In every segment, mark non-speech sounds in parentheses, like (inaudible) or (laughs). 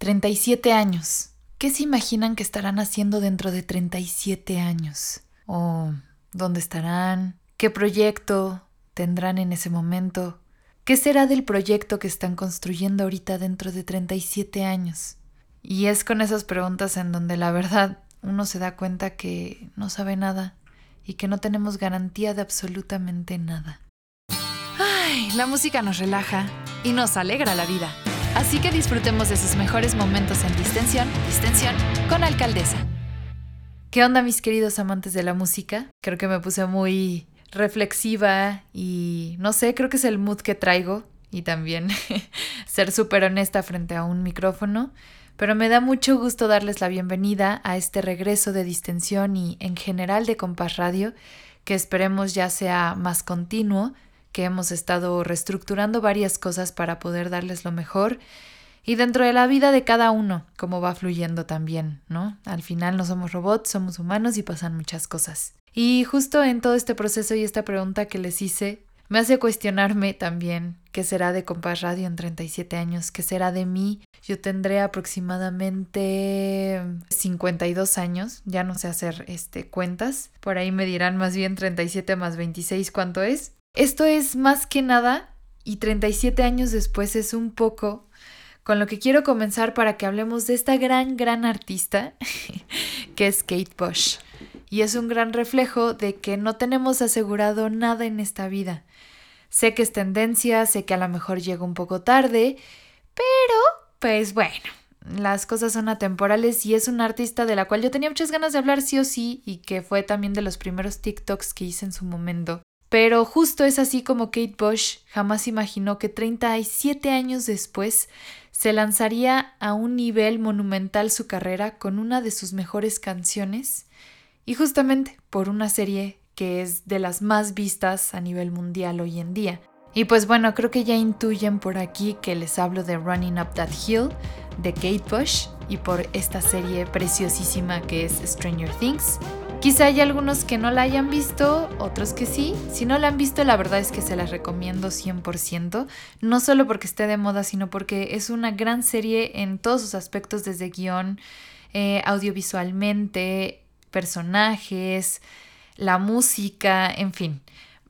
37 años. ¿Qué se imaginan que estarán haciendo dentro de 37 años? ¿O dónde estarán? ¿Qué proyecto tendrán en ese momento? ¿Qué será del proyecto que están construyendo ahorita dentro de 37 años? Y es con esas preguntas en donde la verdad uno se da cuenta que no sabe nada y que no tenemos garantía de absolutamente nada. Ay, la música nos relaja y nos alegra la vida. Así que disfrutemos de sus mejores momentos en distensión, distensión con alcaldesa. ¿Qué onda mis queridos amantes de la música? Creo que me puse muy reflexiva y no sé, creo que es el mood que traigo y también (laughs) ser súper honesta frente a un micrófono. Pero me da mucho gusto darles la bienvenida a este regreso de distensión y en general de Compás Radio, que esperemos ya sea más continuo, que hemos estado reestructurando varias cosas para poder darles lo mejor y dentro de la vida de cada uno, cómo va fluyendo también, ¿no? Al final no somos robots, somos humanos y pasan muchas cosas. Y justo en todo este proceso y esta pregunta que les hice, me hace cuestionarme también qué será de Compás Radio en 37 años, qué será de mí. Yo tendré aproximadamente 52 años, ya no sé hacer este cuentas, por ahí me dirán más bien 37 más 26 cuánto es. Esto es más que nada y 37 años después es un poco con lo que quiero comenzar para que hablemos de esta gran, gran artista (laughs) que es Kate Bush. Y es un gran reflejo de que no tenemos asegurado nada en esta vida. Sé que es tendencia, sé que a lo mejor llega un poco tarde, pero pues bueno, las cosas son atemporales y es una artista de la cual yo tenía muchas ganas de hablar sí o sí y que fue también de los primeros TikToks que hice en su momento. Pero justo es así como Kate Bush jamás imaginó que 37 años después se lanzaría a un nivel monumental su carrera con una de sus mejores canciones y justamente por una serie que es de las más vistas a nivel mundial hoy en día. Y pues bueno, creo que ya intuyen por aquí que les hablo de Running Up That Hill de Kate Bush y por esta serie preciosísima que es Stranger Things. Quizá hay algunos que no la hayan visto, otros que sí. Si no la han visto, la verdad es que se las recomiendo 100%, no solo porque esté de moda, sino porque es una gran serie en todos sus aspectos, desde guion, eh, audiovisualmente, personajes, la música, en fin.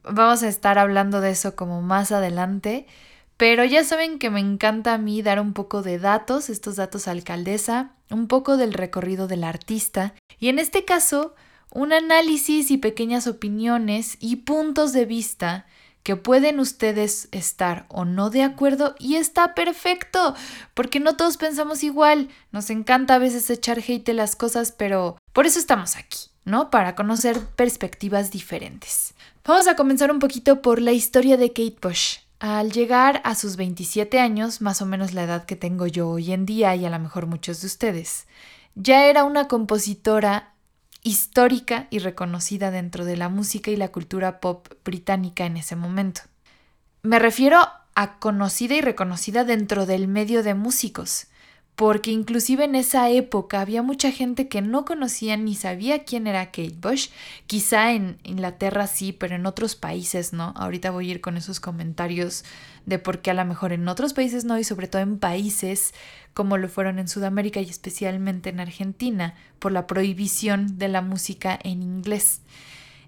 Vamos a estar hablando de eso como más adelante. Pero ya saben que me encanta a mí dar un poco de datos, estos datos alcaldesa, un poco del recorrido del artista. Y en este caso, un análisis y pequeñas opiniones y puntos de vista que pueden ustedes estar o no de acuerdo y está perfecto, porque no todos pensamos igual, nos encanta a veces echar hate de las cosas, pero por eso estamos aquí, ¿no? Para conocer perspectivas diferentes. Vamos a comenzar un poquito por la historia de Kate Bush. Al llegar a sus 27 años, más o menos la edad que tengo yo hoy en día y a lo mejor muchos de ustedes, ya era una compositora histórica y reconocida dentro de la música y la cultura pop británica en ese momento. Me refiero a conocida y reconocida dentro del medio de músicos, porque inclusive en esa época había mucha gente que no conocía ni sabía quién era Kate Bush. Quizá en Inglaterra sí, pero en otros países no. Ahorita voy a ir con esos comentarios de por qué a lo mejor en otros países no y sobre todo en países como lo fueron en Sudamérica y especialmente en Argentina por la prohibición de la música en inglés.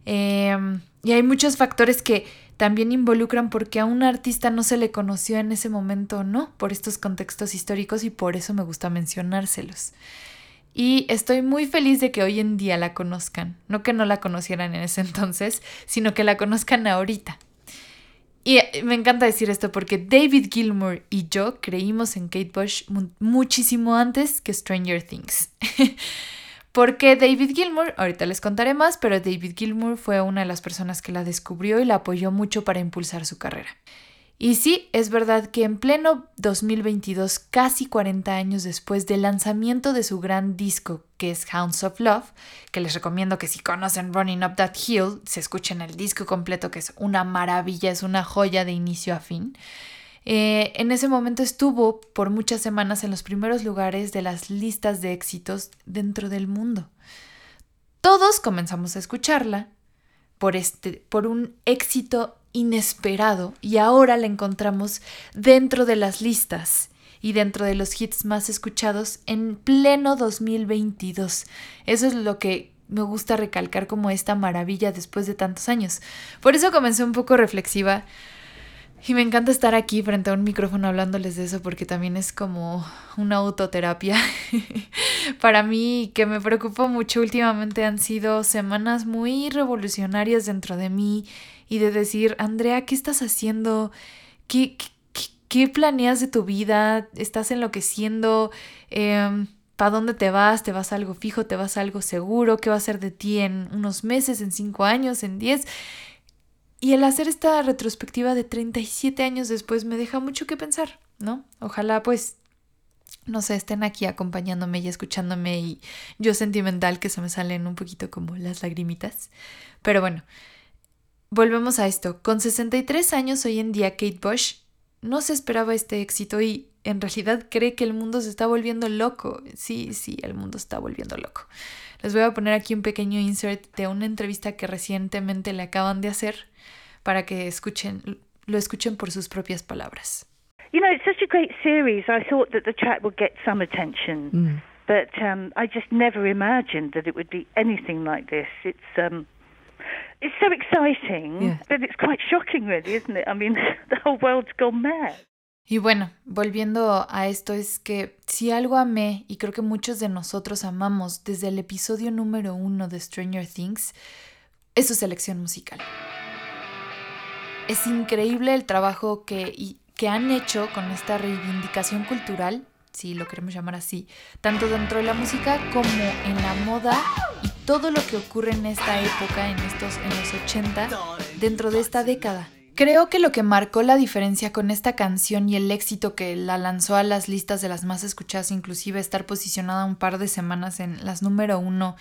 Em, y hay muchos factores que también involucran porque a un artista no se le conoció en ese momento no, por estos contextos históricos y por eso me gusta mencionárselos. Y estoy muy feliz de que hoy en día la conozcan, no que no la conocieran en ese (laughs) entonces, sino que la conozcan ahorita. Y eh, me encanta decir esto porque David Gilmour y yo creímos en Kate Bush muchísimo antes que Stranger Things. (laughs) Porque David Gilmour, ahorita les contaré más, pero David Gilmour fue una de las personas que la descubrió y la apoyó mucho para impulsar su carrera. Y sí, es verdad que en pleno 2022, casi 40 años después del lanzamiento de su gran disco, que es Hounds of Love, que les recomiendo que si conocen Running Up That Hill, se escuchen el disco completo, que es una maravilla, es una joya de inicio a fin. Eh, en ese momento estuvo por muchas semanas en los primeros lugares de las listas de éxitos dentro del mundo. Todos comenzamos a escucharla por, este, por un éxito inesperado y ahora la encontramos dentro de las listas. y dentro de los hits más escuchados en pleno 2022. Eso es lo que me gusta recalcar como esta maravilla después de tantos años. Por eso comencé un poco reflexiva y me encanta estar aquí frente a un micrófono hablándoles de eso porque también es como una autoterapia. (laughs) Para mí, que me preocupa mucho últimamente, han sido semanas muy revolucionarias dentro de mí y de decir, Andrea, ¿qué estás haciendo? ¿Qué, qué, planeas de tu vida? ¿Estás enloqueciendo? Eh, ¿Para dónde te vas? ¿Te vas a algo fijo? ¿Te vas a algo seguro? ¿Qué va a ser de ti en unos meses, en cinco años, en diez? Y el hacer esta retrospectiva de 37 años después me deja mucho que pensar, ¿no? Ojalá pues, no sé, estén aquí acompañándome y escuchándome y yo sentimental que se me salen un poquito como las lagrimitas. Pero bueno, volvemos a esto. Con 63 años hoy en día Kate Bush no se esperaba este éxito y en realidad cree que el mundo se está volviendo loco. Sí, sí, el mundo está volviendo loco. Les voy a poner aquí un pequeño insert de una entrevista que recientemente le acaban de hacer para que escuchen, lo escuchen por sus propias palabras. You know, it's such a great series. I thought that the track would get some attention, mm. but um, I just never imagined that it would be anything like this. It's um, it's so exciting, yeah. but it's quite shocking, really, isn't it? I mean, (laughs) the whole world's gone mad. Y bueno, volviendo a esto, es que si algo amé, y creo que muchos de nosotros amamos desde el episodio número uno de Stranger Things, es su selección musical. Es increíble el trabajo que, que han hecho con esta reivindicación cultural, si lo queremos llamar así, tanto dentro de la música como en la moda y todo lo que ocurre en esta época, en, estos, en los 80, dentro de esta década. Creo que lo que marcó la diferencia con esta canción y el éxito que la lanzó a las listas de las más escuchadas, inclusive estar posicionada un par de semanas en las número uno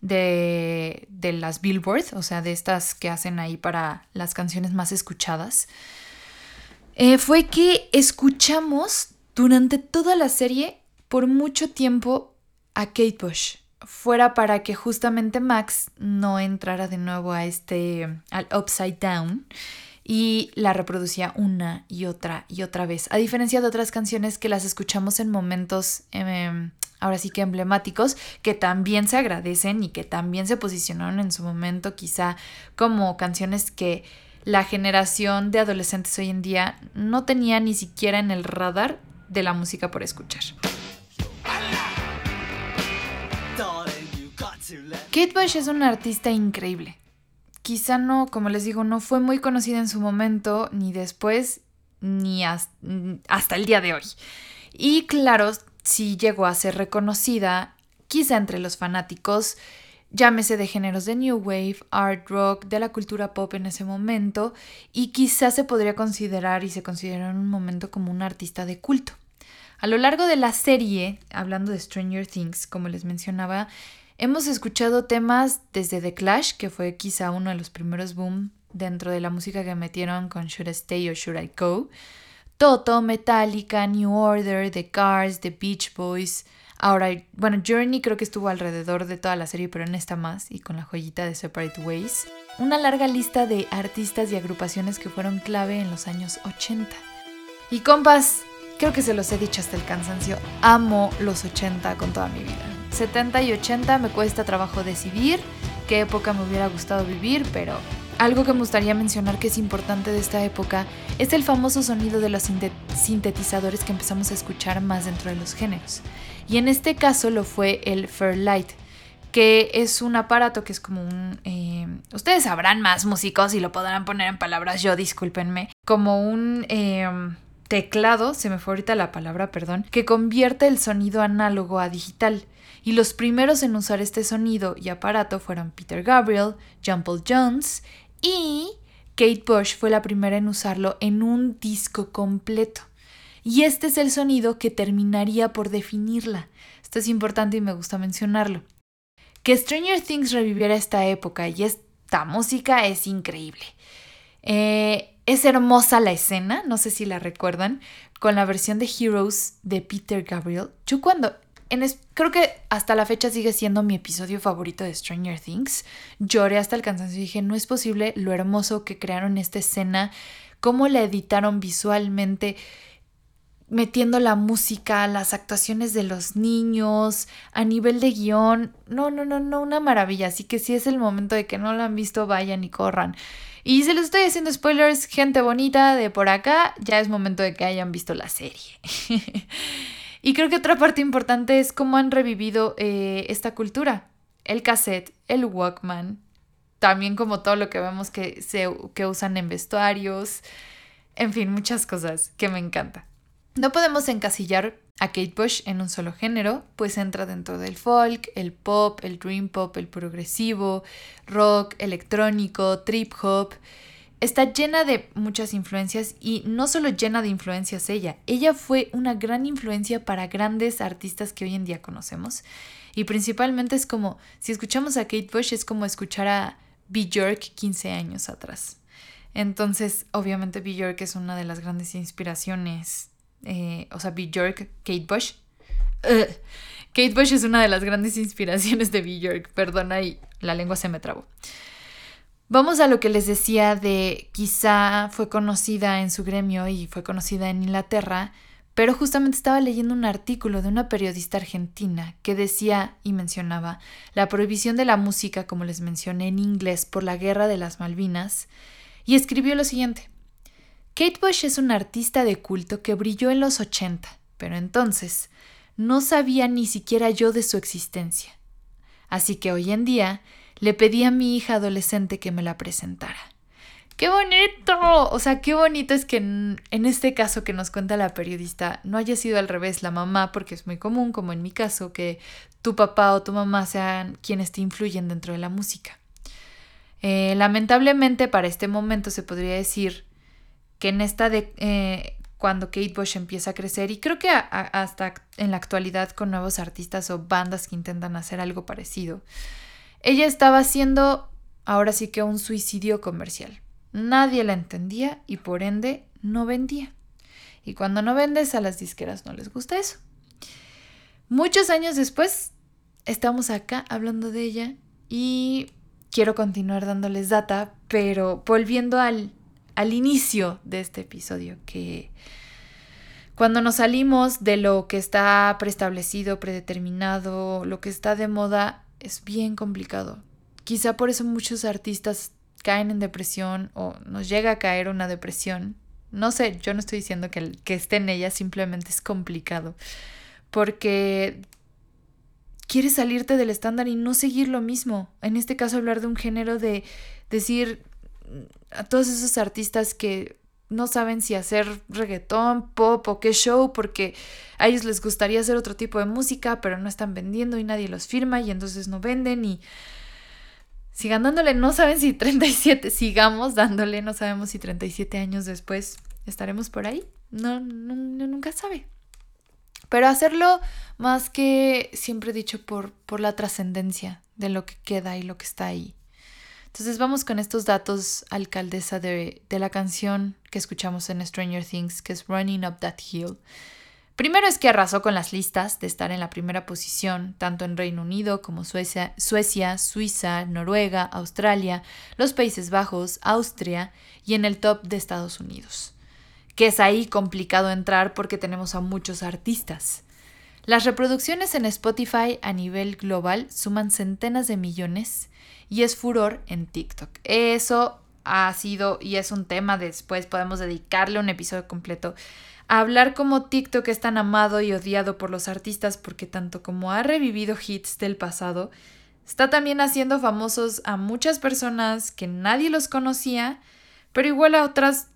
de, de las Billboard, o sea, de estas que hacen ahí para las canciones más escuchadas, eh, fue que escuchamos durante toda la serie por mucho tiempo a Kate Bush. Fuera para que justamente Max no entrara de nuevo a este, al Upside Down y la reproducía una y otra y otra vez. A diferencia de otras canciones que las escuchamos en momentos em, ahora sí que emblemáticos, que también se agradecen y que también se posicionaron en su momento quizá como canciones que la generación de adolescentes hoy en día no tenía ni siquiera en el radar de la música por escuchar. Kate Bush es una artista increíble. Quizá no, como les digo, no fue muy conocida en su momento, ni después, ni hasta el día de hoy. Y claro, sí llegó a ser reconocida, quizá entre los fanáticos, llámese de géneros de New Wave, art rock, de la cultura pop en ese momento, y quizá se podría considerar y se consideró en un momento como un artista de culto. A lo largo de la serie, hablando de Stranger Things, como les mencionaba, hemos escuchado temas desde The Clash, que fue quizá uno de los primeros boom dentro de la música que metieron con Should I Stay or Should I Go, Toto, Metallica, New Order, The Cars, The Beach Boys. Ahora, bueno, Journey creo que estuvo alrededor de toda la serie, pero en esta más, y con la joyita de Separate Ways. Una larga lista de artistas y agrupaciones que fueron clave en los años 80. Y compas, creo que se los he dicho hasta el cansancio, amo los 80 con toda mi vida. 70 y 80 me cuesta trabajo decidir qué época me hubiera gustado vivir, pero algo que me gustaría mencionar que es importante de esta época es el famoso sonido de los sintetizadores que empezamos a escuchar más dentro de los géneros. Y en este caso lo fue el Fairlight, que es un aparato que es como un... Eh, ustedes sabrán más músicos y lo podrán poner en palabras yo, discúlpenme, como un... Em, teclado, se me fue ahorita la palabra, perdón, que convierte el sonido análogo a digital. Y los primeros en usar este sonido y aparato fueron Peter Gabriel, John Paul Jones y Kate Bush fue la primera en usarlo en un disco completo. Y este es el sonido que terminaría por definirla. Esto es importante y me gusta mencionarlo. Que Stranger Things reviviera esta época y esta música es increíble. Eh, es hermosa la escena, no sé si la recuerdan, con la versión de Heroes de Peter Gabriel. Yo cuando creo que hasta la fecha sigue siendo mi episodio favorito de Stranger Things. Lloré hasta el cansancio y dije, no es posible lo hermoso que crearon esta escena, cómo la editaron visualmente, metiendo la música, las actuaciones de los niños, a nivel de guion. No, no, no, no, una maravilla. Así que si es el momento de que no lo han visto, vayan y corran. Y se les estoy haciendo spoilers, gente bonita de por acá, ya es momento de que hayan visto la serie. (laughs) y creo que otra parte importante es cómo han revivido eh, esta cultura. El cassette, el Walkman, también como todo lo que vemos que, se, que usan en vestuarios, en fin, muchas cosas que me encanta. No podemos encasillar a Kate Bush en un solo género, pues entra dentro del folk, el pop, el dream pop, el progresivo, rock, electrónico, trip hop. Está llena de muchas influencias y no solo llena de influencias ella, ella fue una gran influencia para grandes artistas que hoy en día conocemos. Y principalmente es como, si escuchamos a Kate Bush es como escuchar a Björk 15 años atrás. Entonces, obviamente Björk es una de las grandes inspiraciones eh, o sea, Bjork, Kate Bush. Kate Bush es una de las grandes (laughs) inspiraciones de Bjork, perdona y la lengua se me trabó. Vamos a lo que les decía de quizá fue conocida en su gremio y fue conocida en Inglaterra, pero justamente estaba leyendo un artículo de una periodista argentina que decía y mencionaba la prohibición de la música, como les mencioné, en inglés por la guerra de las Malvinas, y escribió lo siguiente. Kate Bush es una artista de culto que brilló en los 80, pero entonces no sabía ni siquiera yo de su existencia. Así que hoy en día le pedí a mi hija adolescente que me la presentara. ¡Qué bonito! O sea, qué bonito es que en, este caso que nos cuenta la periodista no haya sido al revés la mamá, porque es muy común, como en mi caso, que tu papá o tu mamá sean quienes te influyen dentro de la música. Eh, lamentablemente para este momento se podría decir que en esta de eh, cuando Kate Bush empieza a crecer y creo que hasta en la actualidad con nuevos artistas o bandas que intentan hacer algo parecido, ella estaba haciendo ahora sí que un suicidio comercial. Nadie la entendía y por ende no vendía. Y cuando no vendes a las disqueras no les gusta eso. Muchos años después estamos acá hablando de ella y quiero continuar dándoles data, pero volviendo al al inicio de este episodio, que cuando nos salimos de lo que está preestablecido, predeterminado, lo que está de moda, es bien complicado. Quizá por eso muchos artistas caen en depresión o nos llega a caer una depresión. No sé, yo no estoy diciendo que, que esté en ella, simplemente es complicado. Porque quieres salirte del estándar y no seguir lo mismo. En este caso, hablar de un género de decir, a todos esos artistas que no saben si hacer reggaetón, pop o qué show, porque a ellos les gustaría hacer otro tipo de música, pero no están vendiendo y nadie los firma y entonces no venden y sigan dándole, no saben si 37, sigamos dándole, no sabemos si 37 años después estaremos por ahí, no, no, nunca sabe. Pero hacerlo más que siempre dicho por, por la trascendencia de lo que queda y lo que está ahí. Entonces vamos con estos datos, alcaldesa de, de la canción que escuchamos en Stranger Things, que es Running Up That Hill. Primero es que arrasó con las listas de estar en la primera posición, tanto en Reino Unido como Suecia, Suecia, Suiza, Noruega, Australia, los Países Bajos, Austria y en el top de Estados Unidos. Que es ahí complicado entrar porque tenemos a muchos artistas. Las reproducciones en Spotify a nivel global suman centenas de millones y es furor en TikTok. Eso ha sido y es un tema después podemos dedicarle un episodio completo a hablar como TikTok es tan amado y odiado por los artistas porque tanto como ha revivido hits del pasado, está también haciendo famosos a muchas personas que nadie los conocía, pero igual a otras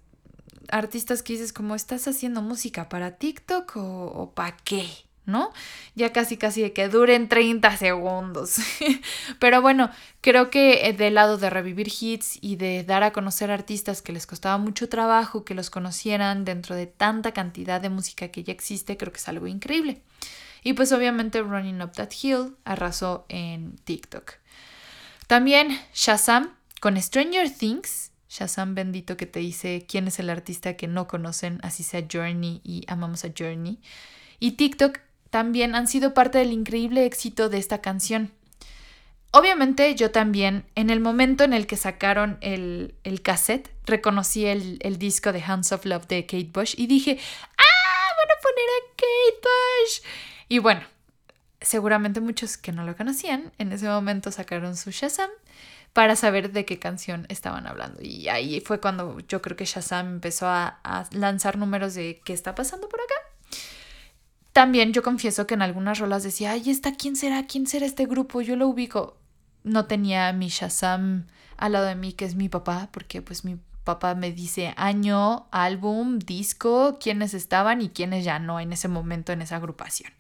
artistas que dices como estás haciendo música para TikTok o, o para qué. ¿No? Ya casi casi de que duren 30 segundos. (laughs) Pero bueno, creo que eh, del lado de revivir hits y de dar a conocer artistas que les costaba mucho trabajo que los conocieran dentro de tanta cantidad de música que ya existe, creo que es algo increíble. Y pues obviamente Running Up That Hill arrasó en TikTok. También Shazam con Stranger Things. Shazam bendito que te dice quién es el artista que no conocen, así sea Journey y amamos a Journey. Y TikTok también han sido parte del increíble éxito de esta canción. Obviamente yo también, en el momento en el que sacaron el, el cassette, reconocí el, el, disco de Hands of Love de Kate Bush y dije, ah, bueno, a poner a Kate Bush. Y bueno, seguramente muchos que no lo conocían en ese momento sacaron su Shazam para saber de qué canción estaban hablando. Y ahí fue cuando yo creo que Shazam empezó a, lanzar números de qué está pasando por acá. También yo confieso que en algunas rolas decía, ay, está, ¿quién será? ¿Quién será este grupo? Yo lo ubico. No tenía mi Shazam al lado de mí, que es mi papá, porque pues mi papá me dice año, álbum, disco, quiénes estaban y quiénes ya no en ese momento en esa agrupación.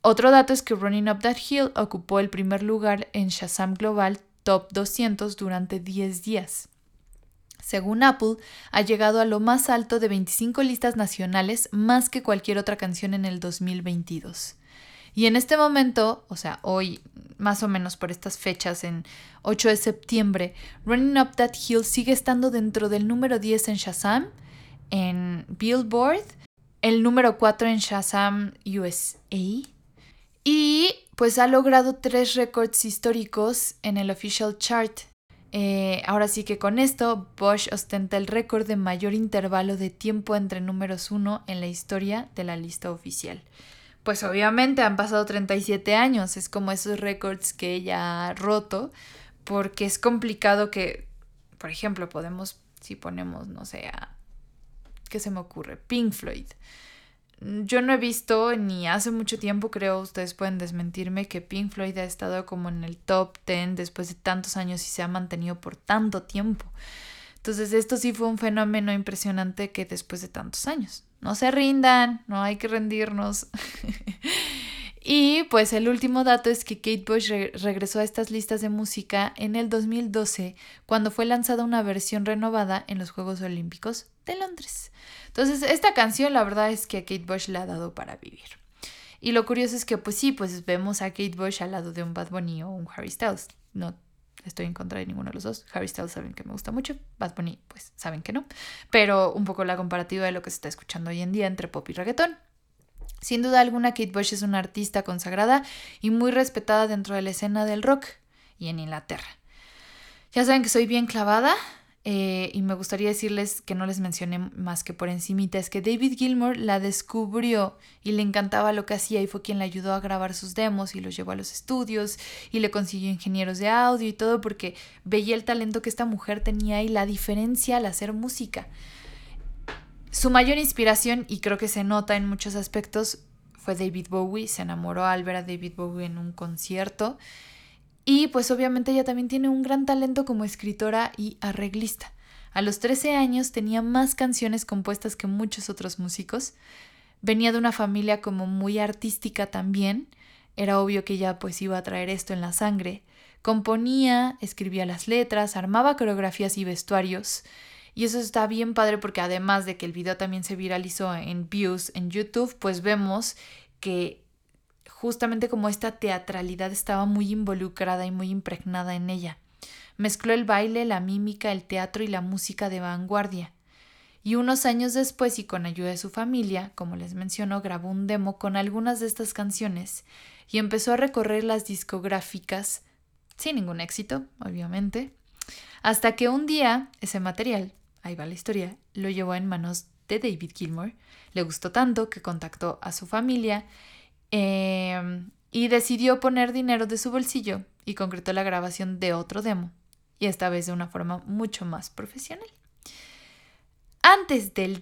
Otro dato es que Running Up That Hill ocupó el primer lugar en Shazam Global Top 200 durante 10 días. Según Apple, ha llegado a lo más alto de 25 listas nacionales más que cualquier otra canción en el 2022. Y en este momento, o sea, hoy, más o menos por estas fechas, en 8 de septiembre, Running Up That Hill sigue estando dentro del número 10 en Shazam, en Billboard, el número 4 en Shazam USA, y pues ha logrado tres récords históricos en el official chart. Eh, ahora sí que con esto, Bosch ostenta el récord de mayor intervalo de tiempo entre números 1 en la historia de la lista oficial. Pues obviamente han pasado 37 años, es como esos récords que ella ha roto, porque es complicado que, por ejemplo, podemos, si ponemos, no sé, a, ¿qué se me ocurre? Pink Floyd. Yo no he visto ni hace mucho tiempo, creo, ustedes pueden desmentirme, que Pink Floyd ha estado como en el top 10 después de tantos años y se ha mantenido por tanto tiempo. Entonces esto sí fue un fenómeno impresionante que después de tantos años. No se rindan, no hay que rendirnos. (laughs) y pues el último dato es que Kate Bush regresó a estas listas de música en el 2012 cuando fue lanzada una versión renovada en los Juegos Olímpicos de Londres. Entonces, esta canción la verdad es que a Kate Bush le ha dado para vivir. Y lo curioso es que, pues sí, pues vemos a Kate Bush al lado de un Bad Bunny o un Harry Styles. No estoy en contra de ninguno de los dos. Harry Styles saben que me gusta mucho, Bad Bunny pues saben que no. Pero un poco la comparativa de lo que se está escuchando hoy en día entre pop y reggaetón. Sin duda alguna, Kate Bush es una artista consagrada y muy respetada dentro de la escena del rock y en Inglaterra. Ya saben que soy bien clavada eh, y me gustaría decirles que no les mencioné más que por encimita, es que David Gilmour la descubrió y le encantaba lo que hacía y fue quien le ayudó a grabar sus demos y los llevó a los estudios y le consiguió ingenieros de audio y todo porque veía el talento que esta mujer tenía y la diferencia al hacer música. Su mayor inspiración, y creo que se nota en muchos aspectos, fue David Bowie, se enamoró al ver a David Bowie en un concierto y pues obviamente ella también tiene un gran talento como escritora y arreglista. A los 13 años tenía más canciones compuestas que muchos otros músicos. Venía de una familia como muy artística también. Era obvio que ella pues iba a traer esto en la sangre. Componía, escribía las letras, armaba coreografías y vestuarios. Y eso está bien padre porque además de que el video también se viralizó en views en YouTube, pues vemos que justamente como esta teatralidad estaba muy involucrada y muy impregnada en ella. Mezcló el baile, la mímica, el teatro y la música de vanguardia. Y unos años después y con ayuda de su familia, como les mencionó, grabó un demo con algunas de estas canciones y empezó a recorrer las discográficas, sin ningún éxito, obviamente, hasta que un día ese material, ahí va la historia, lo llevó en manos de David Gilmour, le gustó tanto que contactó a su familia Em, y decidió poner dinero de su bolsillo y concretó la grabación de otro demo, y esta vez de una forma mucho más profesional. Antes, del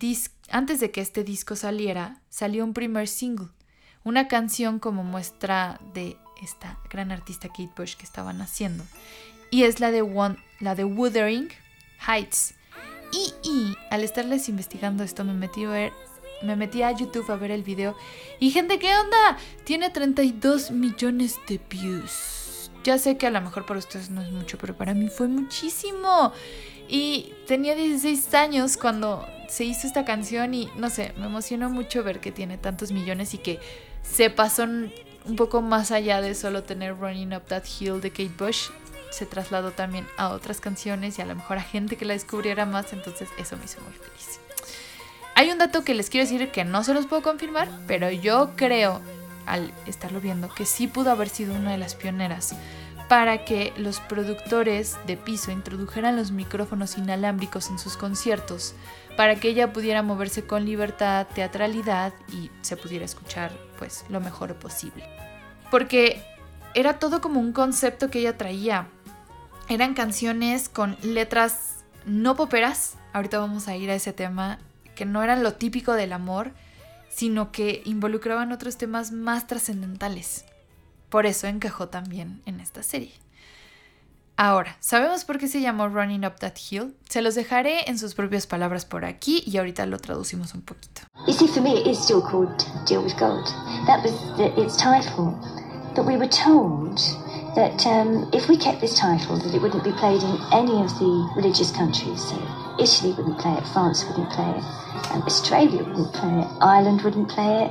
antes de que este disco saliera, salió un primer single, una canción como muestra de esta gran artista Kate Bush que estaban haciendo, y es la de, One, la de Wuthering Heights. Y, y al estarles investigando esto me metí a ver me metí a YouTube a ver el video y gente, ¿qué onda? Tiene 32 millones de views. Ya sé que a lo mejor para ustedes no es mucho, pero para mí fue muchísimo. Y tenía 16 años cuando se hizo esta canción y no sé, me emocionó mucho ver que tiene tantos millones y que se pasó un poco más allá de solo tener Running Up That Hill de Kate Bush. Se trasladó también a otras canciones y a lo mejor a gente que la descubriera más, entonces eso me hizo muy feliz. Hay un dato que les quiero decir que no se los puedo confirmar, pero yo creo, al estarlo viendo, que sí pudo haber sido una de las pioneras, para que los productores de piso introdujeran los micrófonos inalámbricos en sus conciertos, para que ella pudiera moverse con libertad, teatralidad y se pudiera escuchar pues lo mejor posible. Porque era todo como un concepto que ella traía. Eran canciones con letras no poperas, ahorita vamos a ir a ese tema, que no eran lo típico del amor, sino que involucraban otros temas más trascendentales. Por eso encajó también en esta serie. Ahora, ¿sabemos por qué se llamó Running Up That Hill? Se los dejaré en sus propias palabras por aquí y ahorita lo traducimos un poquito. You see, for me, it is still called Deal with Gold. That was the, its title. But we were told that um, if we kept this title, that it wouldn't be played in any of the religious countries. So Italy wouldn't play it, France wouldn't play it, um, Australia wouldn't play it, Ireland wouldn't play it,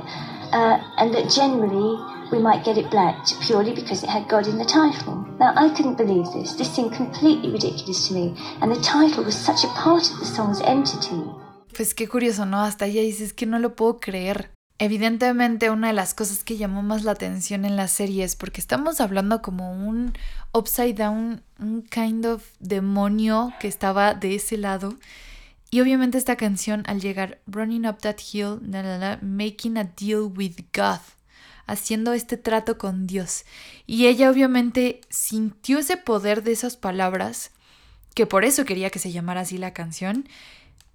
uh, and that generally we might get it blacked purely because it had God in the title. Now, I couldn't believe this. This seemed completely ridiculous to me, and the title was such a part of the song's entity. Pues qué curioso, ¿no? Hasta ella dices que no lo puedo creer. Evidentemente una de las cosas que llamó más la atención en la serie es porque estamos hablando como un upside down, un kind of demonio que estaba de ese lado. Y obviamente esta canción al llegar Running Up That Hill, Making a Deal with God, haciendo este trato con Dios. Y ella obviamente sintió ese poder de esas palabras, que por eso quería que se llamara así la canción.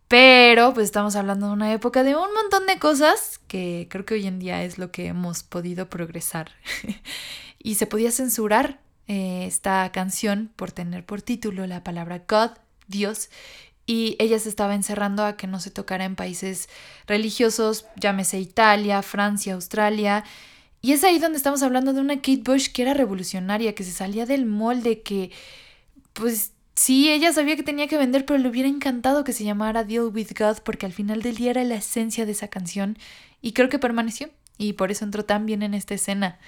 Pero pues estamos hablando de una época de un montón de cosas que creo que hoy en día es lo que hemos podido progresar. (laughs) y se podía censurar eh, esta canción por tener por título la palabra God, Dios, y ella se estaba encerrando a que no se tocara en países religiosos, llámese Italia, Francia, Australia, y es ahí donde estamos hablando de una Kate Bush que era revolucionaria, que se salía del molde, que pues sí, ella sabía que tenía que vender, pero le hubiera encantado que se llamara Deal with God porque al final del día era la esencia de esa canción y creo que permaneció y por eso entró tan bien en esta escena.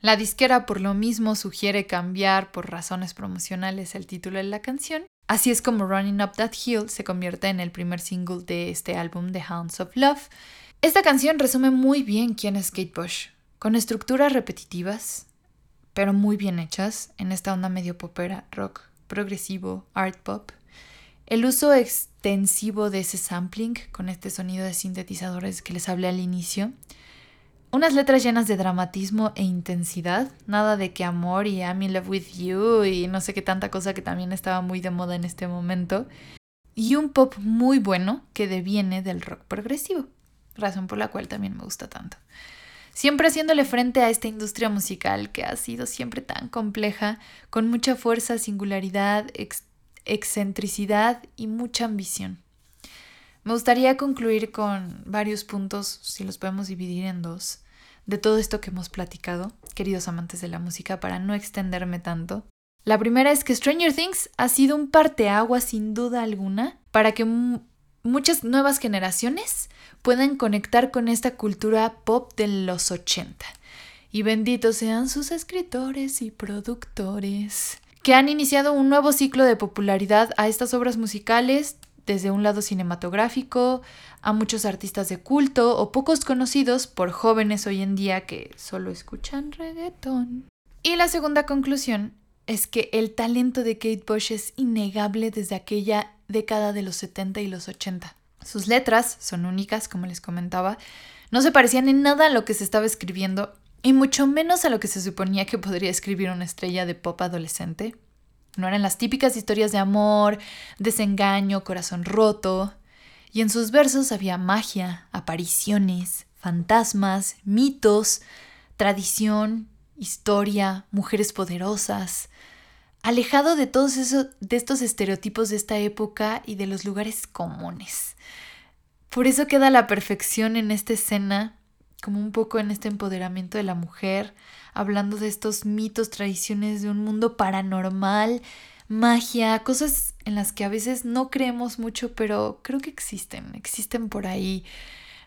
La disquera por lo mismo sugiere cambiar por razones promocionales el título de la canción. Así es como Running Up That Hill se convierte en el primer single de este álbum The Hounds of Love. Esta canción resume muy bien quién es Kate Bush con estructuras repetitivas, pero muy bien hechas en esta onda medio popera, rock, progresivo, art pop. El uso extensivo de ese sampling con este sonido de sintetizadores que les hablé al inicio. Unas letras llenas de dramatismo e intensidad, nada de que amor y I'm in love with you y no sé qué tanta cosa que también estaba muy de moda en este momento. Y un pop muy bueno que deviene del rock progresivo, razón por la cual también me gusta tanto siempre haciéndole frente a esta industria musical que ha sido siempre tan compleja, con mucha fuerza, singularidad, excentricidad y mucha ambición. Me gustaría concluir con varios puntos, si los podemos dividir en dos, de todo esto que hemos platicado, queridos amantes de la música, para no extenderme tanto. La primera es que Stranger Things ha sido un parteaguas sin duda alguna para que muchas nuevas generaciones puedan conectar con esta cultura pop de los 80. Y benditos sean sus escritores y productores, que han iniciado un nuevo ciclo de popularidad a estas obras musicales desde un lado cinematográfico, a muchos artistas de culto o pocos conocidos por jóvenes hoy en día que solo escuchan reggaeton. Y la segunda conclusión es que el talento de Kate Bush es innegable desde aquella década de los 70 y los 80. Sus letras son únicas, como les comentaba, no se parecían en nada a lo que se estaba escribiendo y mucho menos a lo que se suponía que podría escribir una estrella de pop adolescente. No eran las típicas historias de amor, desengaño, corazón roto. Y en sus versos había magia, apariciones, fantasmas, mitos, tradición, historia, mujeres poderosas, alejado de todos esos, de estos estereotipos de esta época y de los lugares comunes. Por eso queda la perfección en esta escena, como un poco en este empoderamiento de la mujer, hablando de estos mitos, tradiciones de un mundo paranormal, magia, cosas en las que a veces no creemos mucho, pero creo que existen, existen por ahí.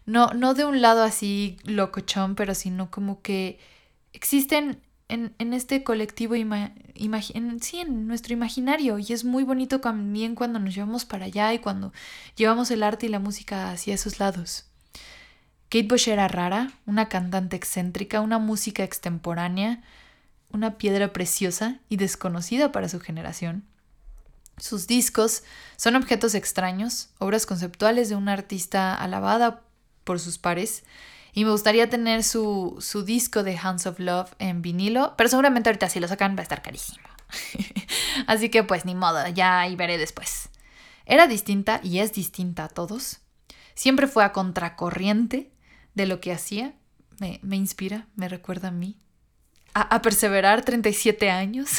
No, no de un lado así locochón, pero sino como que existen en, este colectivo, sí, en nuestro imaginario. Y es muy bonito también cuando nos llevamos para allá y cuando llevamos el arte y la música hacia esos lados. Kate Bush era rara, una cantante excéntrica, una música extemporánea, una piedra preciosa y desconocida para su generación. Sus discos son objetos extraños, obras conceptuales de una artista alabada por sus pares. Y me gustaría tener su, su disco de Hands of Love en vinilo, pero seguramente ahorita si lo sacan va a estar carísimo. (laughs) Así que pues ni modo, ya ahí veré después. Era distinta y es distinta a todos. Siempre fue a contracorriente de lo que hacía. Me, me inspira, me recuerda a mí. A, a perseverar 37 años.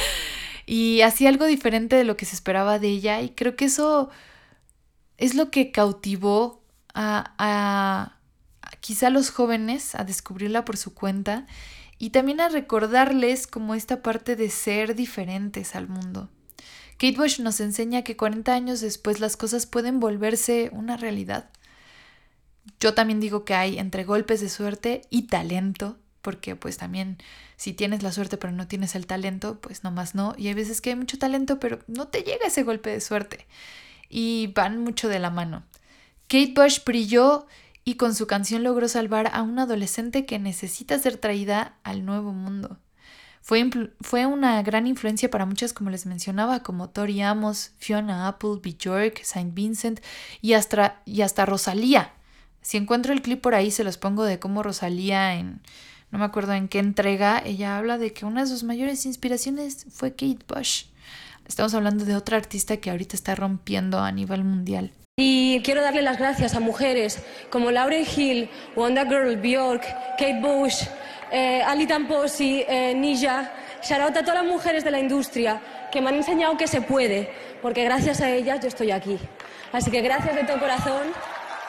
(laughs) y hacía algo diferente de lo que se esperaba de ella y creo que eso es lo que cautivó a, a, quizá los jóvenes a descubrirla por su cuenta y también a recordarles como esta parte de ser diferentes al mundo. Kate Bush nos enseña que 40 años después las cosas pueden volverse una realidad. Yo también digo que hay entre golpes de suerte y talento, porque pues también si tienes la suerte pero no tienes el talento, pues nomás no. Y hay veces que hay mucho talento pero no te llega ese golpe de suerte. Y van mucho de la mano. Kate Bush brilló y con su canción logró salvar a una adolescente que necesita ser traída al nuevo mundo. Fue, fue, una gran influencia para muchas, como les mencionaba, como Tori Amos, Fiona Apple, Bjork, Saint Vincent y hasta, y hasta Rosalía. Si encuentro el clip por ahí, se los pongo de cómo Rosalía en, no me acuerdo en qué entrega, ella habla de que una de sus mayores inspiraciones fue Kate Bush. Estamos hablando de otra artista que ahorita está rompiendo a nivel mundial. Y quiero darle las gracias a mujeres como Lauryn Hill, Wonder Girl, Bjork, Kate Bush, eh, Ali Tamposi, eh, Nisha, a todas las mujeres de la industria que me han enseñado que se puede, porque gracias a ellas yo estoy aquí. Así que gracias de todo corazón.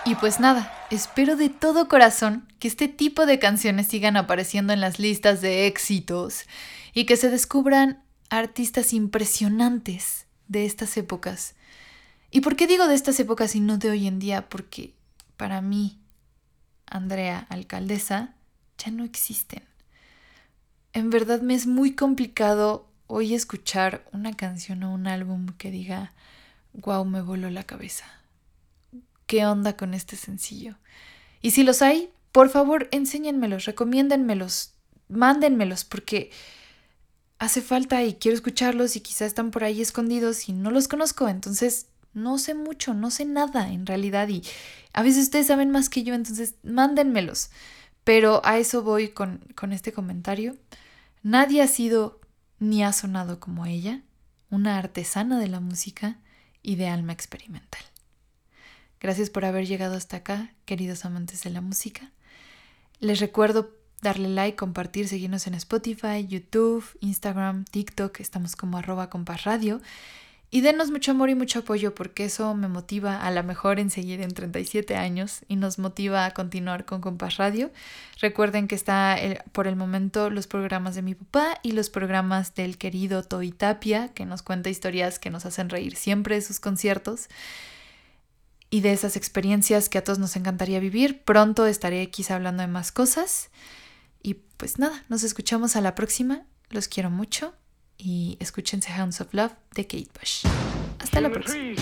Y pues nada, espero de todo corazón que este tipo de canciones sigan apareciendo en las listas de éxitos y que se descubran artistas impresionantes de estas épocas ¿Y por qué digo de estas épocas y no de hoy en día? Porque para mí, Andrea, alcaldesa, ya no existen. En verdad me es muy complicado hoy escuchar una canción o un álbum que diga, wow, me voló la cabeza. ¿Qué onda con este sencillo? Y si los hay, por favor, enséñenmelos, recomiéndenmelos, mándenmelos, porque hace falta y quiero escucharlos y quizás están por ahí escondidos y no los conozco, entonces no sé mucho, no sé nada en realidad y a veces ustedes saben más que yo, entonces mándenmelos. Pero a eso voy con, con este comentario. Nadie ha sido ni ha sonado como ella, una artesana de la música y de alma experimental. Gracias por haber llegado hasta acá, queridos amantes de la música. Les recuerdo darle like, compartir, seguirnos en Spotify, YouTube, Instagram, TikTok, estamos como arroba radio. Y denos mucho amor y mucho apoyo porque eso me motiva a la mejor en seguir en 37 años y nos motiva a continuar con Compás Radio. Recuerden que está por el momento los programas de mi papá y los programas del querido Toy Tapia, que nos cuenta historias que nos hacen reír siempre de sus conciertos y de esas experiencias que a todos nos encantaría vivir. Pronto estaré quizá hablando de más cosas. Y pues nada, nos escuchamos a la próxima. Los quiero mucho y escúchense Hounds of Love de Kate Bush. Hasta la próxima.